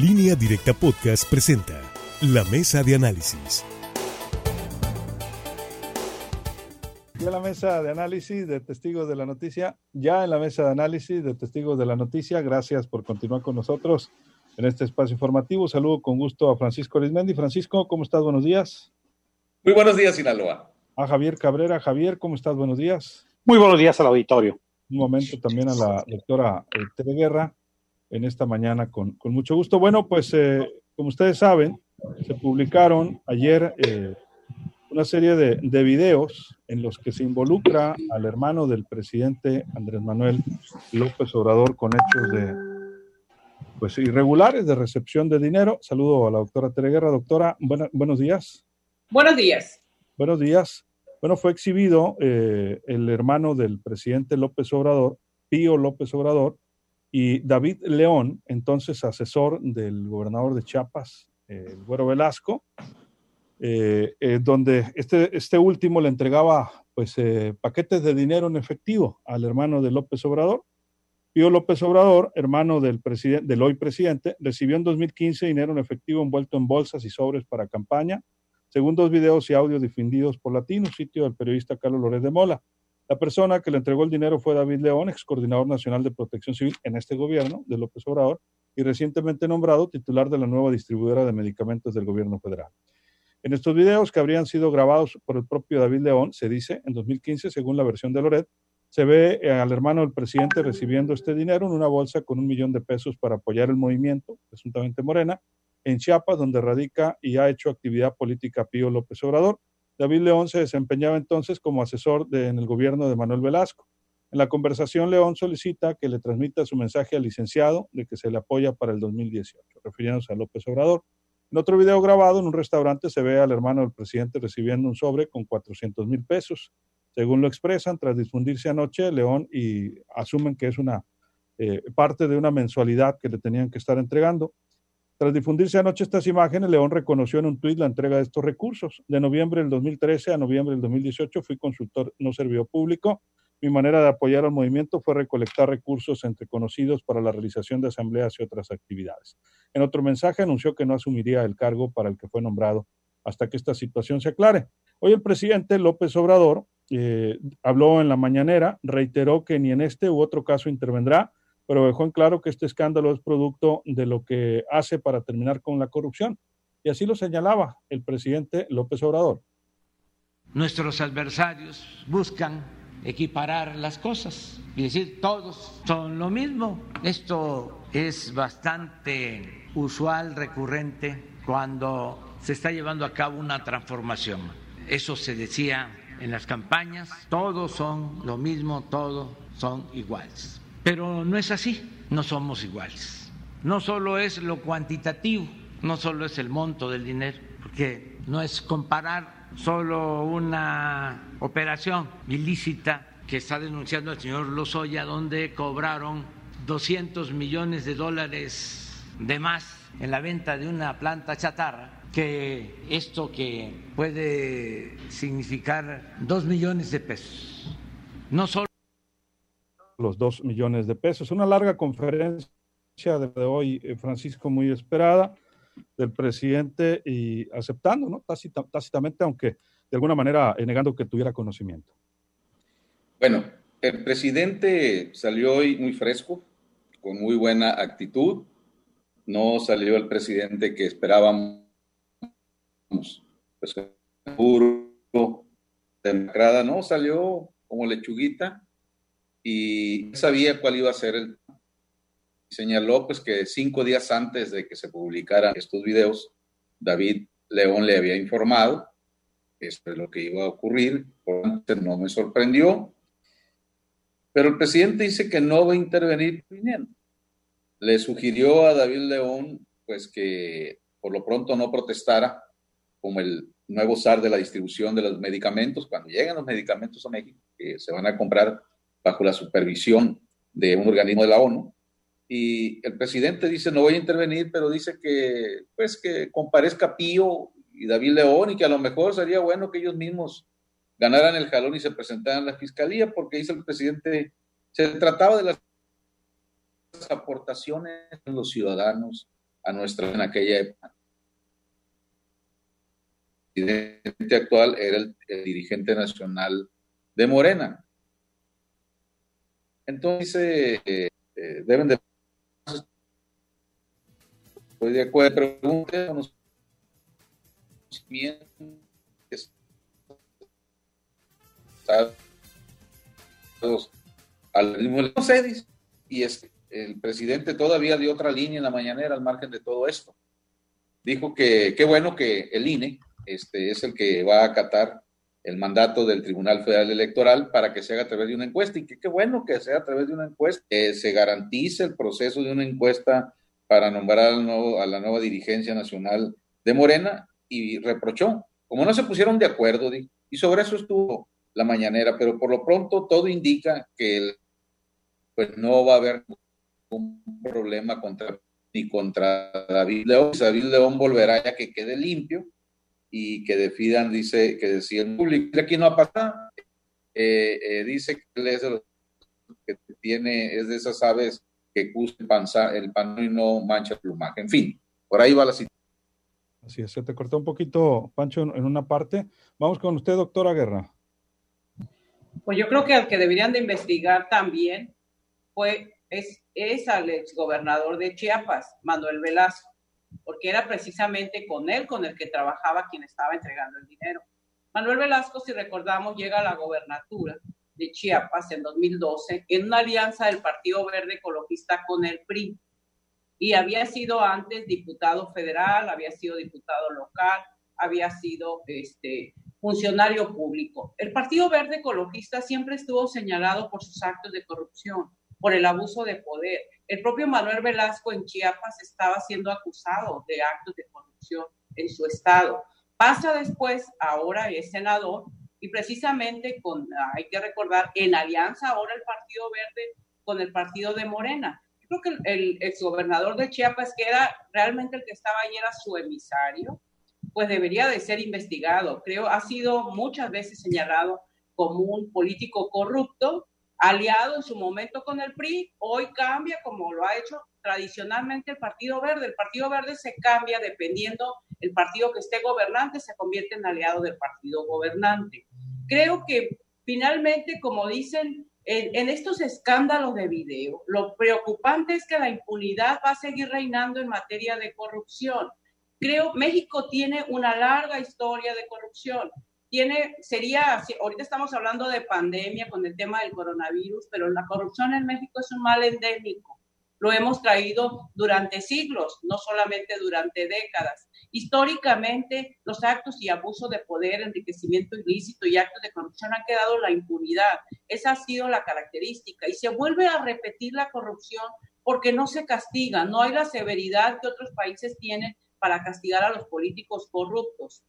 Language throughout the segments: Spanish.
Línea Directa Podcast presenta La Mesa de Análisis. Ya en la mesa de análisis de Testigos de la Noticia, ya en la mesa de análisis de Testigos de la Noticia, gracias por continuar con nosotros en este espacio informativo. Saludo con gusto a Francisco Arizmendi. Francisco, ¿cómo estás? Buenos días. Muy buenos días, Sinaloa. A Javier Cabrera. Javier, ¿cómo estás? Buenos días. Muy buenos días al auditorio. Un momento también a la doctora eh, Tere Guerra en esta mañana con, con mucho gusto. Bueno, pues eh, como ustedes saben, se publicaron ayer eh, una serie de, de, videos en los que se involucra al hermano del presidente Andrés Manuel López Obrador con hechos de pues irregulares de recepción de dinero. Saludo a la doctora Tere Guerra. Doctora, buena, buenos días. Buenos días. Buenos días. Bueno, fue exhibido eh, el hermano del presidente López Obrador, Pío López Obrador, y David León, entonces asesor del gobernador de Chiapas, eh, el Güero Velasco, eh, eh, donde este, este último le entregaba pues paquetes de dinero en efectivo al hermano de López Obrador. Pío López Obrador, hermano del, del hoy presidente, recibió en 2015 dinero en efectivo envuelto en bolsas y sobres para campaña, según dos videos y audios difundidos por Latino, sitio del periodista Carlos Lórez de Mola. La persona que le entregó el dinero fue David León, ex coordinador nacional de protección civil en este gobierno de López Obrador y recientemente nombrado titular de la nueva distribuidora de medicamentos del gobierno federal. En estos videos que habrían sido grabados por el propio David León, se dice, en 2015, según la versión de Loret, se ve eh, al hermano del presidente recibiendo este dinero en una bolsa con un millón de pesos para apoyar el movimiento, presuntamente Morena, en Chiapas, donde radica y ha hecho actividad política Pío López Obrador. David León se desempeñaba entonces como asesor de, en el gobierno de Manuel Velasco. En la conversación, León solicita que le transmita su mensaje al licenciado de que se le apoya para el 2018, refiriéndose a López Obrador. En otro video grabado en un restaurante se ve al hermano del presidente recibiendo un sobre con 400 mil pesos. Según lo expresan, tras difundirse anoche, León y asumen que es una eh, parte de una mensualidad que le tenían que estar entregando. Tras difundirse anoche estas imágenes, León reconoció en un tuit la entrega de estos recursos. De noviembre del 2013 a noviembre del 2018 fui consultor no servidor público. Mi manera de apoyar al movimiento fue recolectar recursos entre conocidos para la realización de asambleas y otras actividades. En otro mensaje anunció que no asumiría el cargo para el que fue nombrado hasta que esta situación se aclare. Hoy el presidente López Obrador eh, habló en la mañanera, reiteró que ni en este u otro caso intervendrá pero dejó en claro que este escándalo es producto de lo que hace para terminar con la corrupción. Y así lo señalaba el presidente López Obrador. Nuestros adversarios buscan equiparar las cosas y decir todos son lo mismo. Esto es bastante usual, recurrente, cuando se está llevando a cabo una transformación. Eso se decía en las campañas, todos son lo mismo, todos son iguales. Pero no es así, no somos iguales. No solo es lo cuantitativo, no solo es el monto del dinero, porque no es comparar solo una operación ilícita que está denunciando el señor Lozoya, donde cobraron 200 millones de dólares de más en la venta de una planta chatarra, que esto que puede significar dos millones de pesos. No solo los dos millones de pesos. Una larga conferencia de hoy, eh, Francisco, muy esperada del presidente y aceptando, ¿no? tácitamente, aunque de alguna manera eh, negando que tuviera conocimiento. Bueno, el presidente salió hoy muy fresco, con muy buena actitud. No salió el presidente que esperábamos, pues, puro, demacrada, no, salió como lechuguita, y sabía cuál iba a ser el... Señaló pues que cinco días antes de que se publicaran estos videos, David León le había informado esto es lo que iba a ocurrir, por no me sorprendió, pero el presidente dice que no va a intervenir viniendo. Le sugirió a David León pues que por lo pronto no protestara como el nuevo zar de la distribución de los medicamentos, cuando lleguen los medicamentos a México, que se van a comprar bajo la supervisión de un organismo de la ONU. Y el presidente dice, no voy a intervenir, pero dice que, pues, que comparezca Pío y David León y que a lo mejor sería bueno que ellos mismos ganaran el jalón y se presentaran a la fiscalía, porque dice el presidente, se trataba de las aportaciones de los ciudadanos a nuestra en aquella época. El presidente actual era el, dirigente nacional de Morena. Entonces, eh, eh, deben de... Estoy de acuerdo, al mismo no y el presidente todavía dio otra línea en la mañanera al margen de todo esto. Dijo que qué bueno que el INE este, es el que va a acatar el mandato del Tribunal Federal Electoral para que se haga a través de una encuesta y que qué bueno que sea a través de una encuesta, que se garantice el proceso de una encuesta para nombrar a la nueva dirigencia nacional de Morena y reprochó, como no se pusieron de acuerdo, y sobre eso estuvo la mañanera, pero por lo pronto todo indica que pues no va a haber un problema ni contra David León. David León volverá ya que quede limpio y que defidan, dice, que decía el público, aquí no ha pasado, eh, eh, dice que él es de que tiene, es de esas aves que custa el, el pan y no mancha el plumaje. En fin, por ahí va la situación. Así es, se te cortó un poquito, Pancho, en una parte. Vamos con usted, doctora Guerra. Pues yo creo que el que deberían de investigar también fue, es, es al exgobernador de Chiapas, Manuel Velasco, porque era precisamente con él con el que trabajaba quien estaba entregando el dinero. Manuel Velasco, si recordamos, llega a la gobernatura de Chiapas en 2012 en una alianza del Partido Verde Ecologista con el PRI y había sido antes diputado federal, había sido diputado local, había sido este, funcionario público. El Partido Verde Ecologista siempre estuvo señalado por sus actos de corrupción, por el abuso de poder. El propio Manuel Velasco en Chiapas estaba siendo acusado de actos de corrupción en su estado. Pasa después, ahora es senador, y precisamente con, hay que recordar, en alianza ahora el Partido Verde con el Partido de Morena creo que el, exgobernador de Chiapas, que era realmente el que estaba ahí, era su emisario, pues debería de ser investigado. Creo, ha sido muchas veces señalado como un político corrupto, aliado en su momento con el PRI, hoy cambia como lo ha hecho tradicionalmente el Partido Verde. El Partido Verde se cambia dependiendo el partido que esté gobernante, se convierte en aliado del partido gobernante. Creo que finalmente, como dicen, en, estos escándalos de video, lo preocupante es que la impunidad va a seguir reinando en materia de corrupción. Creo México tiene una larga historia de corrupción. Tiene, sería, ahorita estamos hablando de pandemia con el tema del coronavirus, pero la corrupción en México es un mal endémico. Lo hemos traído durante siglos, no solamente durante décadas. Históricamente, los actos y abuso de poder, enriquecimiento ilícito y actos de corrupción han quedado la impunidad. Esa ha sido la característica. Y se vuelve a repetir la corrupción porque no se castiga, no hay la severidad que otros países tienen para castigar a los políticos corruptos.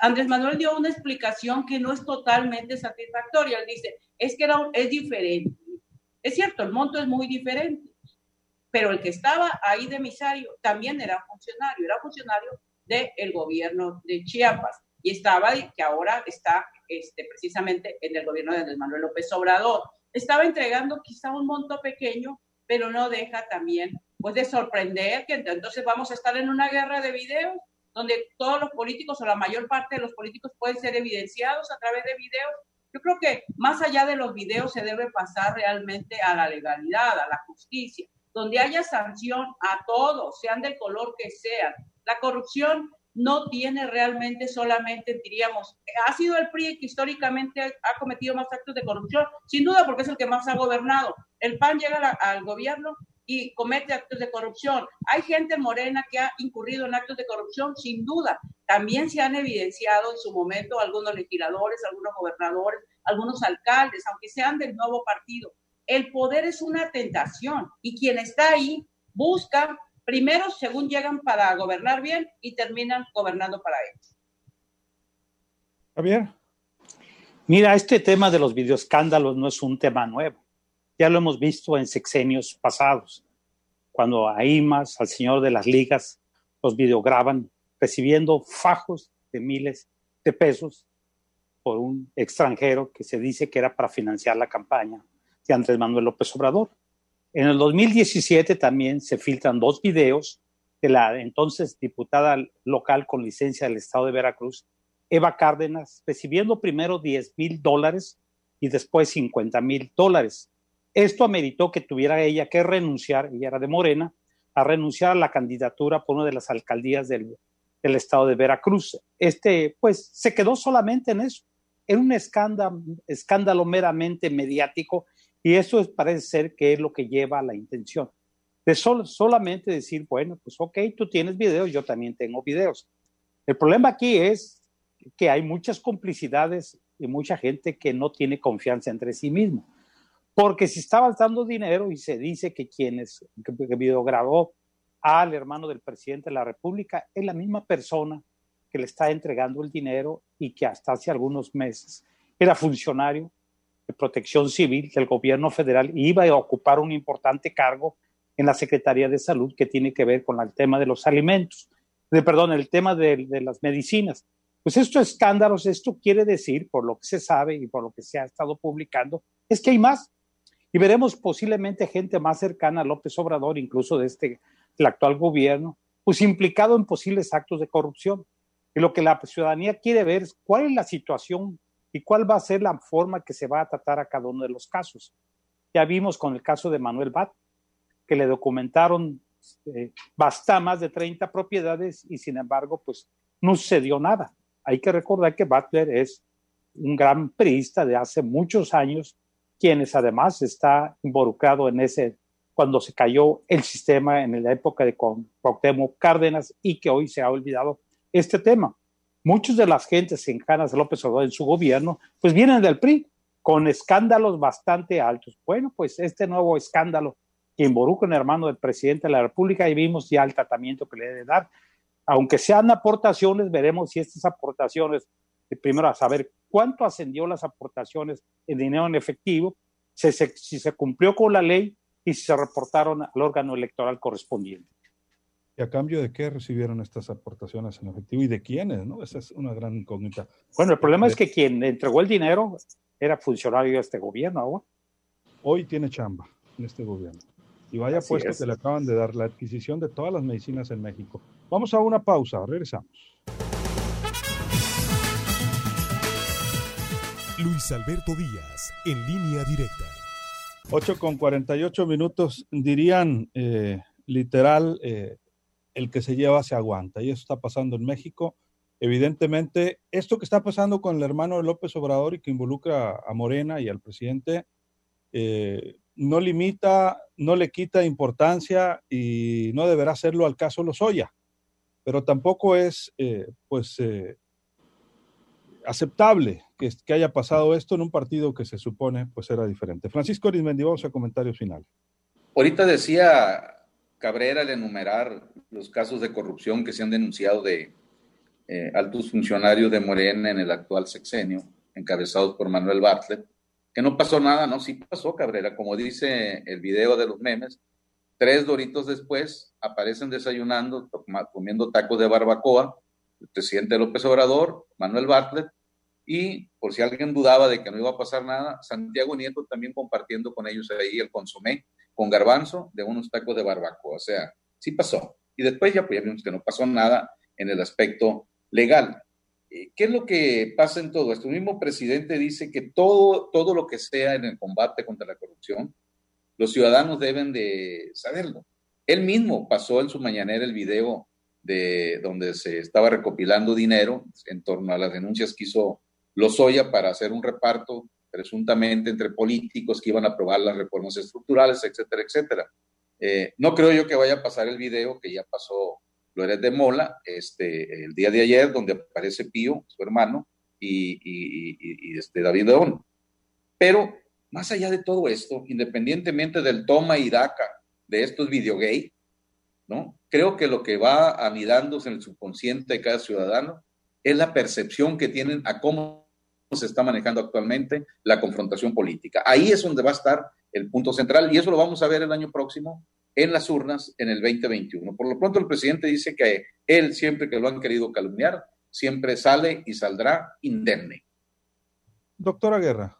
Andrés Manuel dio una explicación que no es totalmente satisfactoria. Él dice, es que era, es diferente. Es cierto, el monto es muy diferente, pero el que estaba ahí de emisario también era funcionario, era funcionario del gobierno de Chiapas y estaba, que ahora está este, precisamente en el gobierno de Andrés Manuel López Obrador. Estaba entregando quizá un monto pequeño, pero no deja también pues de sorprender que entonces vamos a estar en una guerra de videos donde todos los políticos o la mayor parte de los políticos pueden ser evidenciados a través de videos. Yo creo que más allá de los videos se debe pasar realmente a la legalidad, a la justicia, donde haya sanción a todos, sean del color que sean, la corrupción no tiene realmente solamente, diríamos, ha sido el PRI que históricamente ha cometido más actos de corrupción, sin duda porque es el que más ha gobernado. El PAN llega al gobierno y comete actos de corrupción. Hay gente morena que ha incurrido en actos de corrupción, sin duda. También se han evidenciado en su momento algunos legisladores, algunos gobernadores, algunos alcaldes, aunque sean del nuevo partido. El poder es una tentación y quien está ahí busca primero según llegan para gobernar bien y terminan gobernando para ellos. Javier. Mira, este tema de los videoescándalos no es un tema nuevo. Ya lo hemos visto en sexenios pasados, cuando a IMAS, al señor de las ligas, los videograban recibiendo fajos de miles de pesos por un extranjero que se dice que era para financiar la campaña de Andrés Manuel López Obrador. En el 2017 también se filtran dos videos de la entonces diputada local con licencia del estado de Veracruz, Eva Cárdenas, recibiendo primero 10 mil dólares y después 50 mil dólares. Esto ameritó que tuviera ella que renunciar, ella era de Morena, a renunciar a la candidatura por una de las alcaldías del, estado de Veracruz. Este, pues, se quedó solamente en eso. Era un escándalo, meramente mediático y eso es, parece ser que es lo que lleva a la intención de solamente decir, bueno, pues ok, tú tienes videos, yo también tengo videos. El problema aquí es que hay muchas complicidades y mucha gente que no tiene confianza entre sí mismo. Porque si estabas dando dinero y se dice que quienes que, que videograbó al hermano del presidente de la República es la misma persona que le está entregando el dinero y que hasta hace algunos meses era funcionario de protección civil del gobierno federal y iba a ocupar un importante cargo en la Secretaría de Salud que tiene que ver con el tema de los alimentos, de, perdón, el tema de, de las medicinas. Pues estos escándalos, esto quiere decir, por lo que se sabe y por lo que se ha estado publicando, es que hay más. Y veremos posiblemente gente más cercana a López Obrador, incluso de este, del actual gobierno, pues implicado en posibles actos de corrupción. Y lo que la ciudadanía quiere ver es cuál es la situación y cuál va a ser la forma que se va a tratar a cada uno de los casos. Ya vimos con el caso de Manuel Bat, que le documentaron eh, más de 30 propiedades y sin embargo, pues no sucedió nada. Hay que recordar que Butler es un gran priista de hace muchos años, quienes además está involucrado en ese, cuando se cayó el sistema en la época de Cuauhtémoc Cárdenas y que hoy se ha olvidado este tema. Muchos de las gentes encanas de López Obrador en su gobierno, pues vienen del PRI, con escándalos bastante altos. Bueno, pues este nuevo escándalo que involucra un hermano del presidente de la República y vimos ya el tratamiento que le debe dar. Aunque sean aportaciones, veremos si estas aportaciones, eh, primero a saber cuánto ascendió las aportaciones en dinero en efectivo, si se, si se cumplió con la ley y si se reportaron al órgano electoral correspondiente. ¿Y a cambio de qué recibieron estas aportaciones en efectivo y de quiénes? ¿no? Esa es una gran incógnita. Bueno, el problema es que quien entregó el dinero era funcionario de este gobierno. ¿no? Hoy tiene chamba en este gobierno. Y vaya Así puesto es. que le acaban de dar la adquisición de todas las medicinas en México. Vamos a una pausa, regresamos. Luis Alberto Díaz, en línea directa. 8 con 48 minutos, dirían eh, literal, eh, el que se lleva se aguanta. Y eso está pasando en México. Evidentemente, esto que está pasando con el hermano López Obrador y que involucra a Morena y al presidente, eh, no limita, no le quita importancia y no deberá hacerlo al caso Lozoya, pero tampoco es pues aceptable que, que, haya pasado esto en un partido que se supone pues era diferente. Francisco Arismendi, vamos a comentarios finales. Ahorita decía Cabrera al enumerar los casos de corrupción que se han denunciado de eh, altos funcionarios de Morena en el actual sexenio, encabezados por Manuel Bartlett que no pasó nada, no, sí pasó Cabrera, como dice el video de los memes, tres doritos después aparecen desayunando, comiendo tacos de barbacoa, el presidente López Obrador, Manuel Bartlett, y por si alguien dudaba de que no iba a pasar nada, Santiago Nieto también compartiendo con ellos ahí el consomé con garbanzo de unos tacos de barbacoa, o sea, sí pasó. Y después ya, pues, vimos que no pasó nada en el aspecto legal. Eh, ¿Qué es lo que pasa en todo esto? El mismo presidente dice que todo, todo lo que sea en el combate contra la corrupción, los ciudadanos deben de saberlo. Él mismo pasó en su mañanera el video de donde se estaba recopilando dinero en torno a las denuncias que hizo Lozoya para hacer un reparto presuntamente entre políticos que iban a aprobar las reformas estructurales, etcétera, etcétera. Eh, no creo yo que vaya a pasar el video que ya pasó Flores de Mola, este, el día de ayer, donde aparece Pío, su hermano, y, y, y este, David León. Pero más allá de todo esto, independientemente del toma y daca de estos videogay, ¿no? Creo que lo que va anidándose en el subconsciente de cada ciudadano es la percepción que tienen a cómo se está manejando actualmente la confrontación política. Ahí es donde va a estar el punto central y eso lo vamos a ver el año próximo en las urnas en el 2021. Por lo pronto el presidente dice que él, siempre que lo han querido calumniar, siempre sale y saldrá indemne. Doctora Guerra.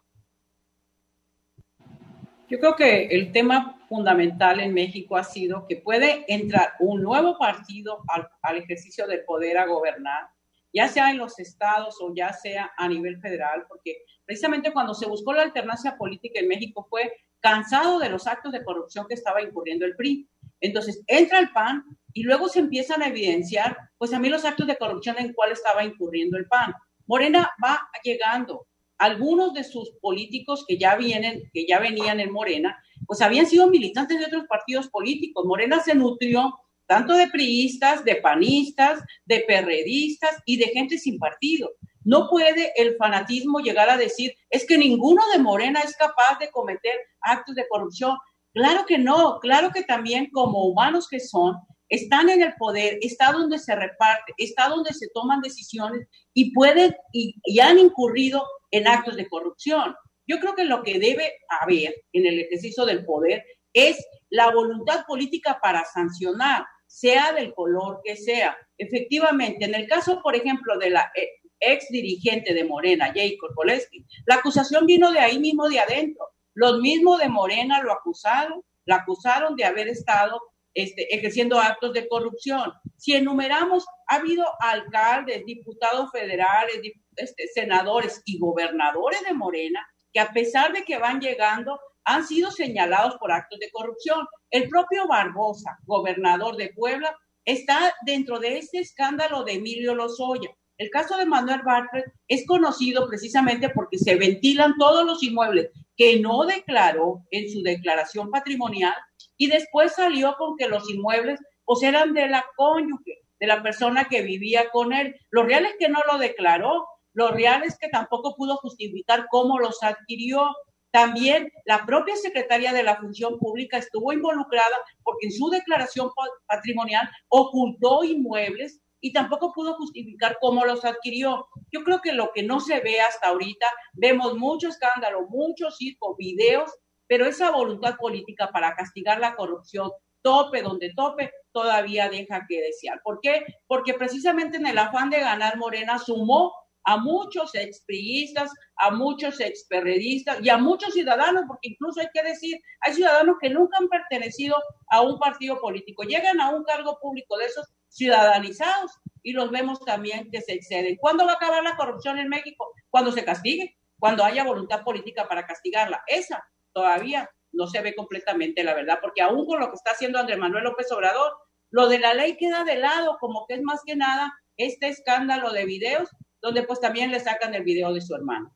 Yo creo que el tema fundamental en México ha sido que puede entrar un nuevo partido al, al, ejercicio del poder a gobernar, ya sea en los estados o ya sea a nivel federal, porque precisamente cuando se buscó la alternancia política en México fue cansado de los actos de corrupción que estaba incurriendo el PRI. Entonces entra el PAN y luego se empiezan a evidenciar, pues a mí los actos de corrupción en cuál estaba incurriendo el PAN. Morena va llegando. Algunos de sus políticos que ya vienen, que ya venían en Morena, pues habían sido militantes de otros partidos políticos. Morena se nutrió tanto de priistas, de panistas, de perredistas y de gente sin partido. No puede el fanatismo llegar a decir, es que ninguno de Morena es capaz de cometer actos de corrupción. Claro que no, claro que también como humanos que son, están en el poder, está donde se reparte, está donde se toman decisiones y pueden y, y, han incurrido en actos de corrupción. Yo creo que lo que debe haber en el ejercicio del poder es la voluntad política para sancionar, sea del color que sea. Efectivamente, en el caso, por ejemplo, de la eh, ex dirigente de Morena, Jacob Poleski, la acusación vino de ahí mismo de adentro. Los mismos de Morena lo acusaron, la acusaron de haber estado este, ejerciendo actos de corrupción. Si enumeramos, ha habido alcaldes, diputados federales, este, senadores y gobernadores de Morena que a pesar de que van llegando, han sido señalados por actos de corrupción. El propio Barbosa, gobernador de Puebla, está dentro de este escándalo de Emilio Lozoya. El caso de Manuel Bartlett es conocido precisamente porque se ventilan todos los inmuebles que no declaró en su declaración patrimonial y después salió con que los inmuebles pues eran de la cónyuge, de la persona que vivía con él. Lo real es que no lo declaró, lo real es que tampoco pudo justificar cómo los adquirió. También la propia secretaria de la Función Pública estuvo involucrada porque en su declaración patrimonial ocultó inmuebles y tampoco pudo justificar cómo los adquirió. Yo creo que lo que no se ve hasta ahorita, vemos mucho escándalo, muchos circo, videos pero esa voluntad política para castigar la corrupción, tope donde tope, todavía deja que desear. ¿Por qué? Porque precisamente en el afán de ganar Morena sumó a muchos expriistas, a muchos experredistas y a muchos ciudadanos, porque incluso hay que decir, hay ciudadanos que nunca han pertenecido a un partido político, llegan a un cargo público de esos ciudadanizados y los vemos también que se exceden. ¿Cuándo va a acabar la corrupción en México? Cuando se castigue, cuando haya voluntad política para castigarla. Esa todavía no se ve completamente la verdad, porque aún con lo que está haciendo Andrés Manuel López Obrador, lo de la ley queda de lado, como que es más que nada este escándalo de videos, donde pues también le sacan el video de su hermano.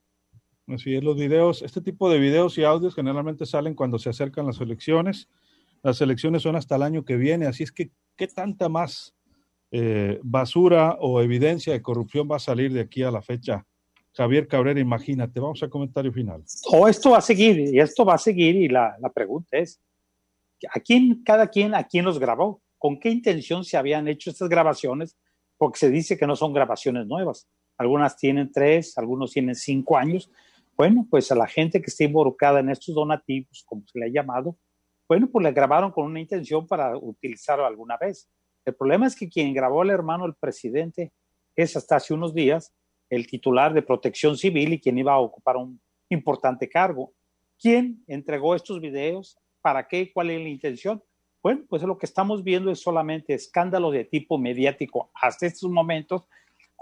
Así es, los videos, este tipo de videos y audios generalmente salen cuando se acercan las elecciones. Las elecciones son hasta el año que viene, así es que, ¿qué tanta más eh, basura o evidencia de corrupción va a salir de aquí a la fecha Javier Cabrera, imagínate, vamos al comentario final. O esto va a seguir, y esto va a seguir, y la, la pregunta es, ¿a quién, cada quien, a quién los grabó? ¿Con qué intención se habían hecho estas grabaciones? Porque se dice que no son grabaciones nuevas. Algunas tienen tres, algunos tienen cinco años. Bueno, pues a la gente que está involucrada en estos donativos, como se le ha llamado, bueno, pues le grabaron con una intención para utilizarlo alguna vez. El problema es que quien grabó al hermano del presidente es hasta hace unos días el titular de protección civil y quien iba a ocupar un importante cargo. ¿Quién entregó estos videos? ¿Para qué? ¿Cuál es la intención? Bueno, pues lo que estamos viendo es solamente escándalo de tipo mediático hasta estos momentos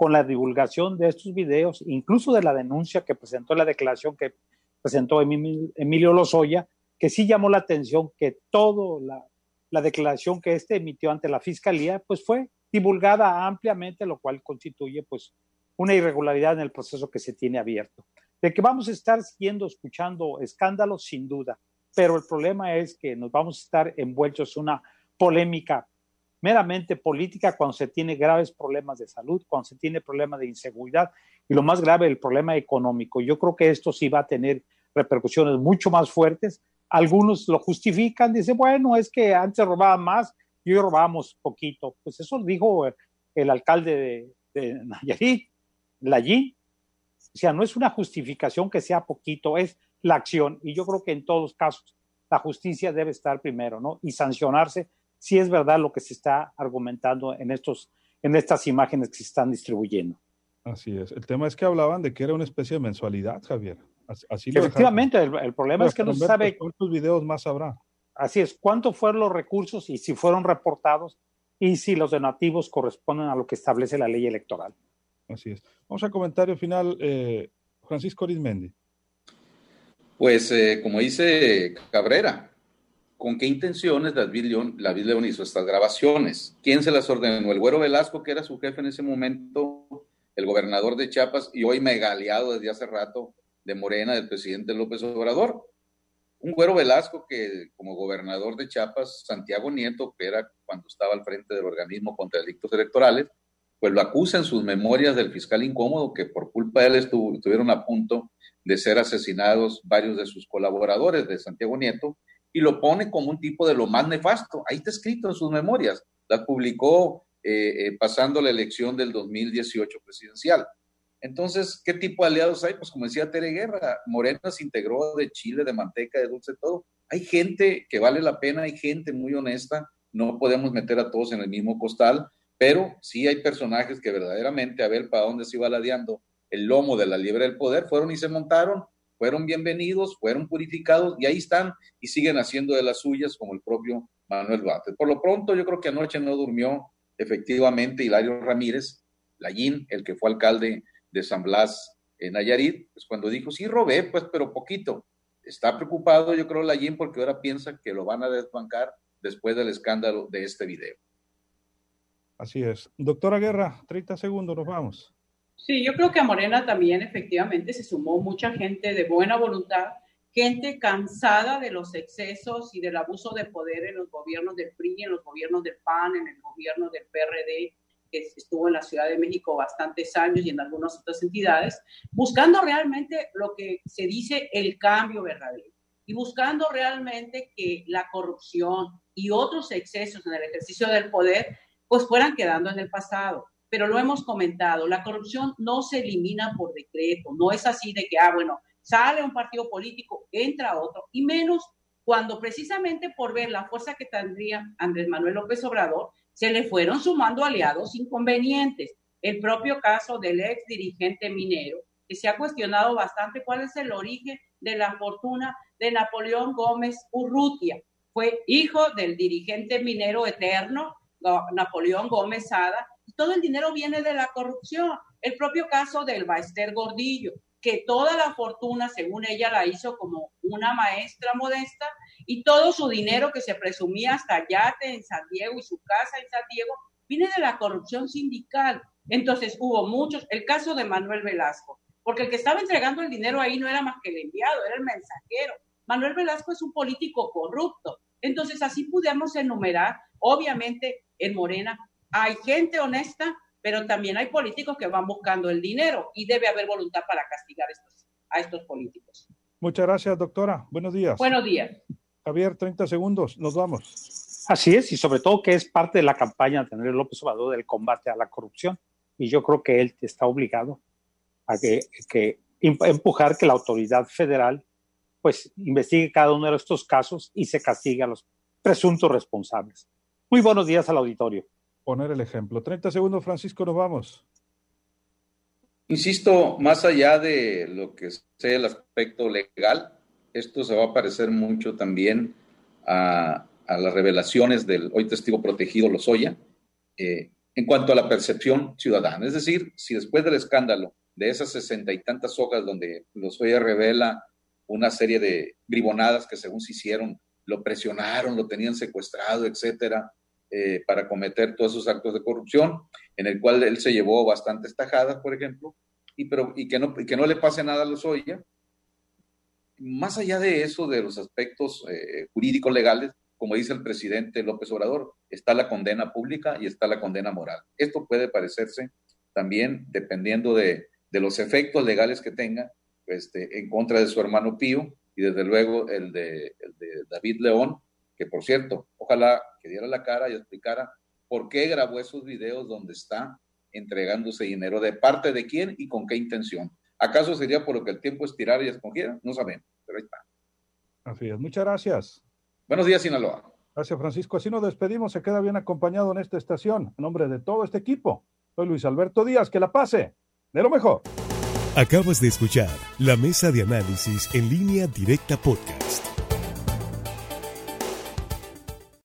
con la divulgación de estos videos, incluso de la denuncia que presentó la declaración que presentó Emilio Lozoya, que sí llamó la atención que toda la, la declaración que éste emitió ante la fiscalía, pues fue divulgada ampliamente, lo cual constituye pues una irregularidad en el proceso que se tiene abierto. De que vamos a estar siguiendo escuchando escándalos, sin duda, pero el problema es que nos vamos a estar envueltos en una polémica meramente política cuando se tiene graves problemas de salud, cuando se tiene problemas de inseguridad y lo más grave, el problema económico. Yo creo que esto sí va a tener repercusiones mucho más fuertes. Algunos lo justifican, dicen, bueno, es que antes robaban más y hoy robábamos poquito. Pues eso dijo el alcalde de, de Nayarit la allí. O sea, no es una justificación que sea poquito, es la acción. Y yo creo que en todos los casos la justicia debe estar primero, ¿no? Y sancionarse si es verdad lo que se está argumentando en, estos, en estas imágenes que se están distribuyendo. Así es. El tema es que hablaban de que era una especie de mensualidad, Javier. Así, Efectivamente, el, problema es que no se sabe cuántos videos más habrá. Así es, cuánto fueron los recursos y si fueron reportados y si los donativos corresponden a lo que establece la ley electoral. Así es. Vamos al comentario final, eh, Francisco Arizmendi. Pues eh, como dice Cabrera, ¿con qué intenciones David León, hizo estas grabaciones? ¿Quién se las ordenó? El Güero Velasco, que era su jefe en ese momento, el gobernador de Chiapas y hoy megaleado desde hace rato de Morena, del presidente López Obrador. Un Güero Velasco que como gobernador de Chiapas, Santiago Nieto, que era cuando estaba al frente del organismo contra delitos electorales, pues lo acusa en sus memorias del fiscal incómodo que por culpa de él estuvieron a punto de ser asesinados varios de sus colaboradores de Santiago Nieto y lo pone como un tipo de lo más nefasto. Ahí está escrito en sus memorias. Las publicó eh, eh, pasando la elección del 2018 presidencial. Entonces, ¿qué tipo de aliados hay? Pues como decía Tere Guerra, Morena se integró de Chile, de manteca, de dulce, todo. Hay gente que vale la pena, hay gente muy honesta, no podemos meter a todos en el mismo costal, pero sí hay personajes que verdaderamente, a ver para dónde se iba ladeando el lomo de la liebre del poder, fueron y se montaron, fueron bienvenidos, fueron purificados y ahí están y siguen haciendo de las suyas como el propio Manuel Vázquez. Por lo pronto, yo creo que anoche no durmió efectivamente Hilario Ramírez, Lallín, el que fue alcalde de San Blas en Nayarit, pues cuando dijo, sí robé, pues pero poquito. Está preocupado, yo creo, Lallín, porque ahora piensa que lo van a desbancar después del escándalo de este video. Así es. Doctora Guerra, 30 segundos, nos vamos. Sí, yo creo que a Morena también efectivamente se sumó mucha gente de buena voluntad, gente cansada de los excesos y del abuso de poder en los gobiernos del PRI, en los gobiernos del PAN, en el gobierno del PRD, que estuvo en la Ciudad de México bastantes años y en algunas otras entidades, buscando realmente lo que se dice el cambio verdadero y buscando realmente que la corrupción y otros excesos en el ejercicio del poder pues fueran quedando en el pasado pero lo hemos comentado, la corrupción no se elimina por decreto, no es así de que, ah, bueno, sale un partido político, entra otro, y menos cuando precisamente por ver la fuerza que tendría Andrés Manuel López Obrador, se le fueron sumando aliados inconvenientes. El propio caso del ex dirigente minero, que se ha cuestionado bastante cuál es el origen de la fortuna de Napoleón Gómez Urrutia. Fue hijo del dirigente minero eterno, Napoleón Gómez Sada, todo el dinero viene de la corrupción. El propio caso del Baester Gordillo, que toda la fortuna, según ella, la hizo como una maestra modesta y todo su dinero que se presumía hasta yate en San Diego y su casa en San Diego, viene de la corrupción sindical. Entonces hubo muchos, el caso de Manuel Velasco, porque el que estaba entregando el dinero ahí no era más que el enviado, era el mensajero. Manuel Velasco es un político corrupto. Entonces así pudimos enumerar, obviamente en Morena, hay gente honesta, pero también hay políticos que van buscando el dinero y debe haber voluntad para castigar a estos políticos. Muchas gracias, doctora. Buenos días. Buenos días. Javier, 30 segundos, nos vamos. Así es, y sobre todo que es parte de la campaña de Andrés López Obrador del combate a la corrupción. Y yo creo que él está obligado a que, que empujar que la autoridad federal pues investigue cada uno de estos casos y se castigue a los presuntos responsables. Muy buenos días al auditorio poner el ejemplo. 30 segundos, Francisco, nos vamos. Insisto, más allá de lo que sea el aspecto legal, esto se va a parecer mucho también a, las revelaciones del hoy testigo protegido Lozoya eh, en cuanto a la percepción ciudadana. Es decir, si después del escándalo de esas sesenta y tantas hojas donde Lozoya revela una serie de bribonadas que según se hicieron, lo presionaron, lo tenían secuestrado, etcétera, eh, para cometer todos esos actos de corrupción, en el cual él se llevó bastantes tajadas, por ejemplo, y, pero, y, que, no, que no le pase nada a los Lozoya. Más allá de eso, de los aspectos eh, jurídicos legales, como dice el presidente López Obrador, está la condena pública y está la condena moral. Esto puede parecerse también, dependiendo de, de los efectos legales que tenga, este, en contra de su hermano Pío y desde luego el de, el de David León, que por cierto, ojalá que diera la cara y explicara por qué grabó esos videos donde está entregándose dinero, de parte de quién y con qué intención. ¿Acaso sería por lo que el tiempo estirara y escogiera? No sabemos, pero ahí está. Así es, muchas gracias. Buenos días, Sinaloa. Gracias, Francisco. Así nos despedimos. Se queda bien acompañado en esta estación. En nombre de todo este equipo, soy Luis Alberto Díaz. Que la pase de lo mejor. Acabas de escuchar la mesa de análisis en línea directa podcast.